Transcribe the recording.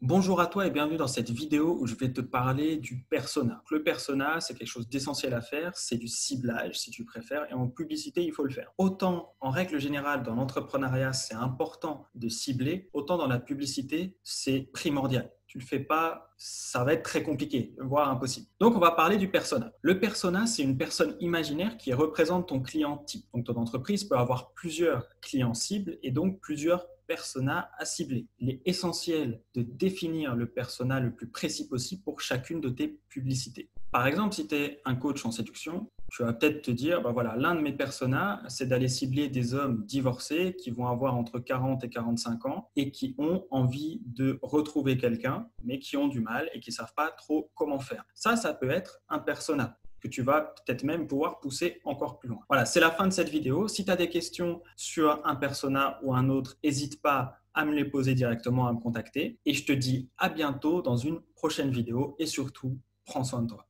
Bonjour à toi et bienvenue dans cette vidéo où je vais te parler du persona. Le persona, c'est quelque chose d'essentiel à faire, c'est du ciblage si tu préfères, et en publicité, il faut le faire. Autant en règle générale dans l'entrepreneuriat, c'est important de cibler, autant dans la publicité, c'est primordial. Tu le fais pas, ça va être très compliqué, voire impossible. Donc, on va parler du persona. Le persona, c'est une personne imaginaire qui représente ton client type. Donc, ton entreprise peut avoir plusieurs clients cibles et donc plusieurs persona à cibler. Il est essentiel de définir le persona le plus précis possible pour chacune de tes publicités. Par exemple, si tu es un coach en séduction, tu vas peut-être te dire, bah voilà, l'un de mes personas, c'est d'aller cibler des hommes divorcés qui vont avoir entre 40 et 45 ans et qui ont envie de retrouver quelqu'un, mais qui ont du mal et qui ne savent pas trop comment faire. Ça, ça peut être un persona que tu vas peut-être même pouvoir pousser encore plus loin. Voilà, c'est la fin de cette vidéo. Si tu as des questions sur un persona ou un autre, n'hésite pas à me les poser directement, à me contacter. Et je te dis à bientôt dans une prochaine vidéo et surtout, prends soin de toi.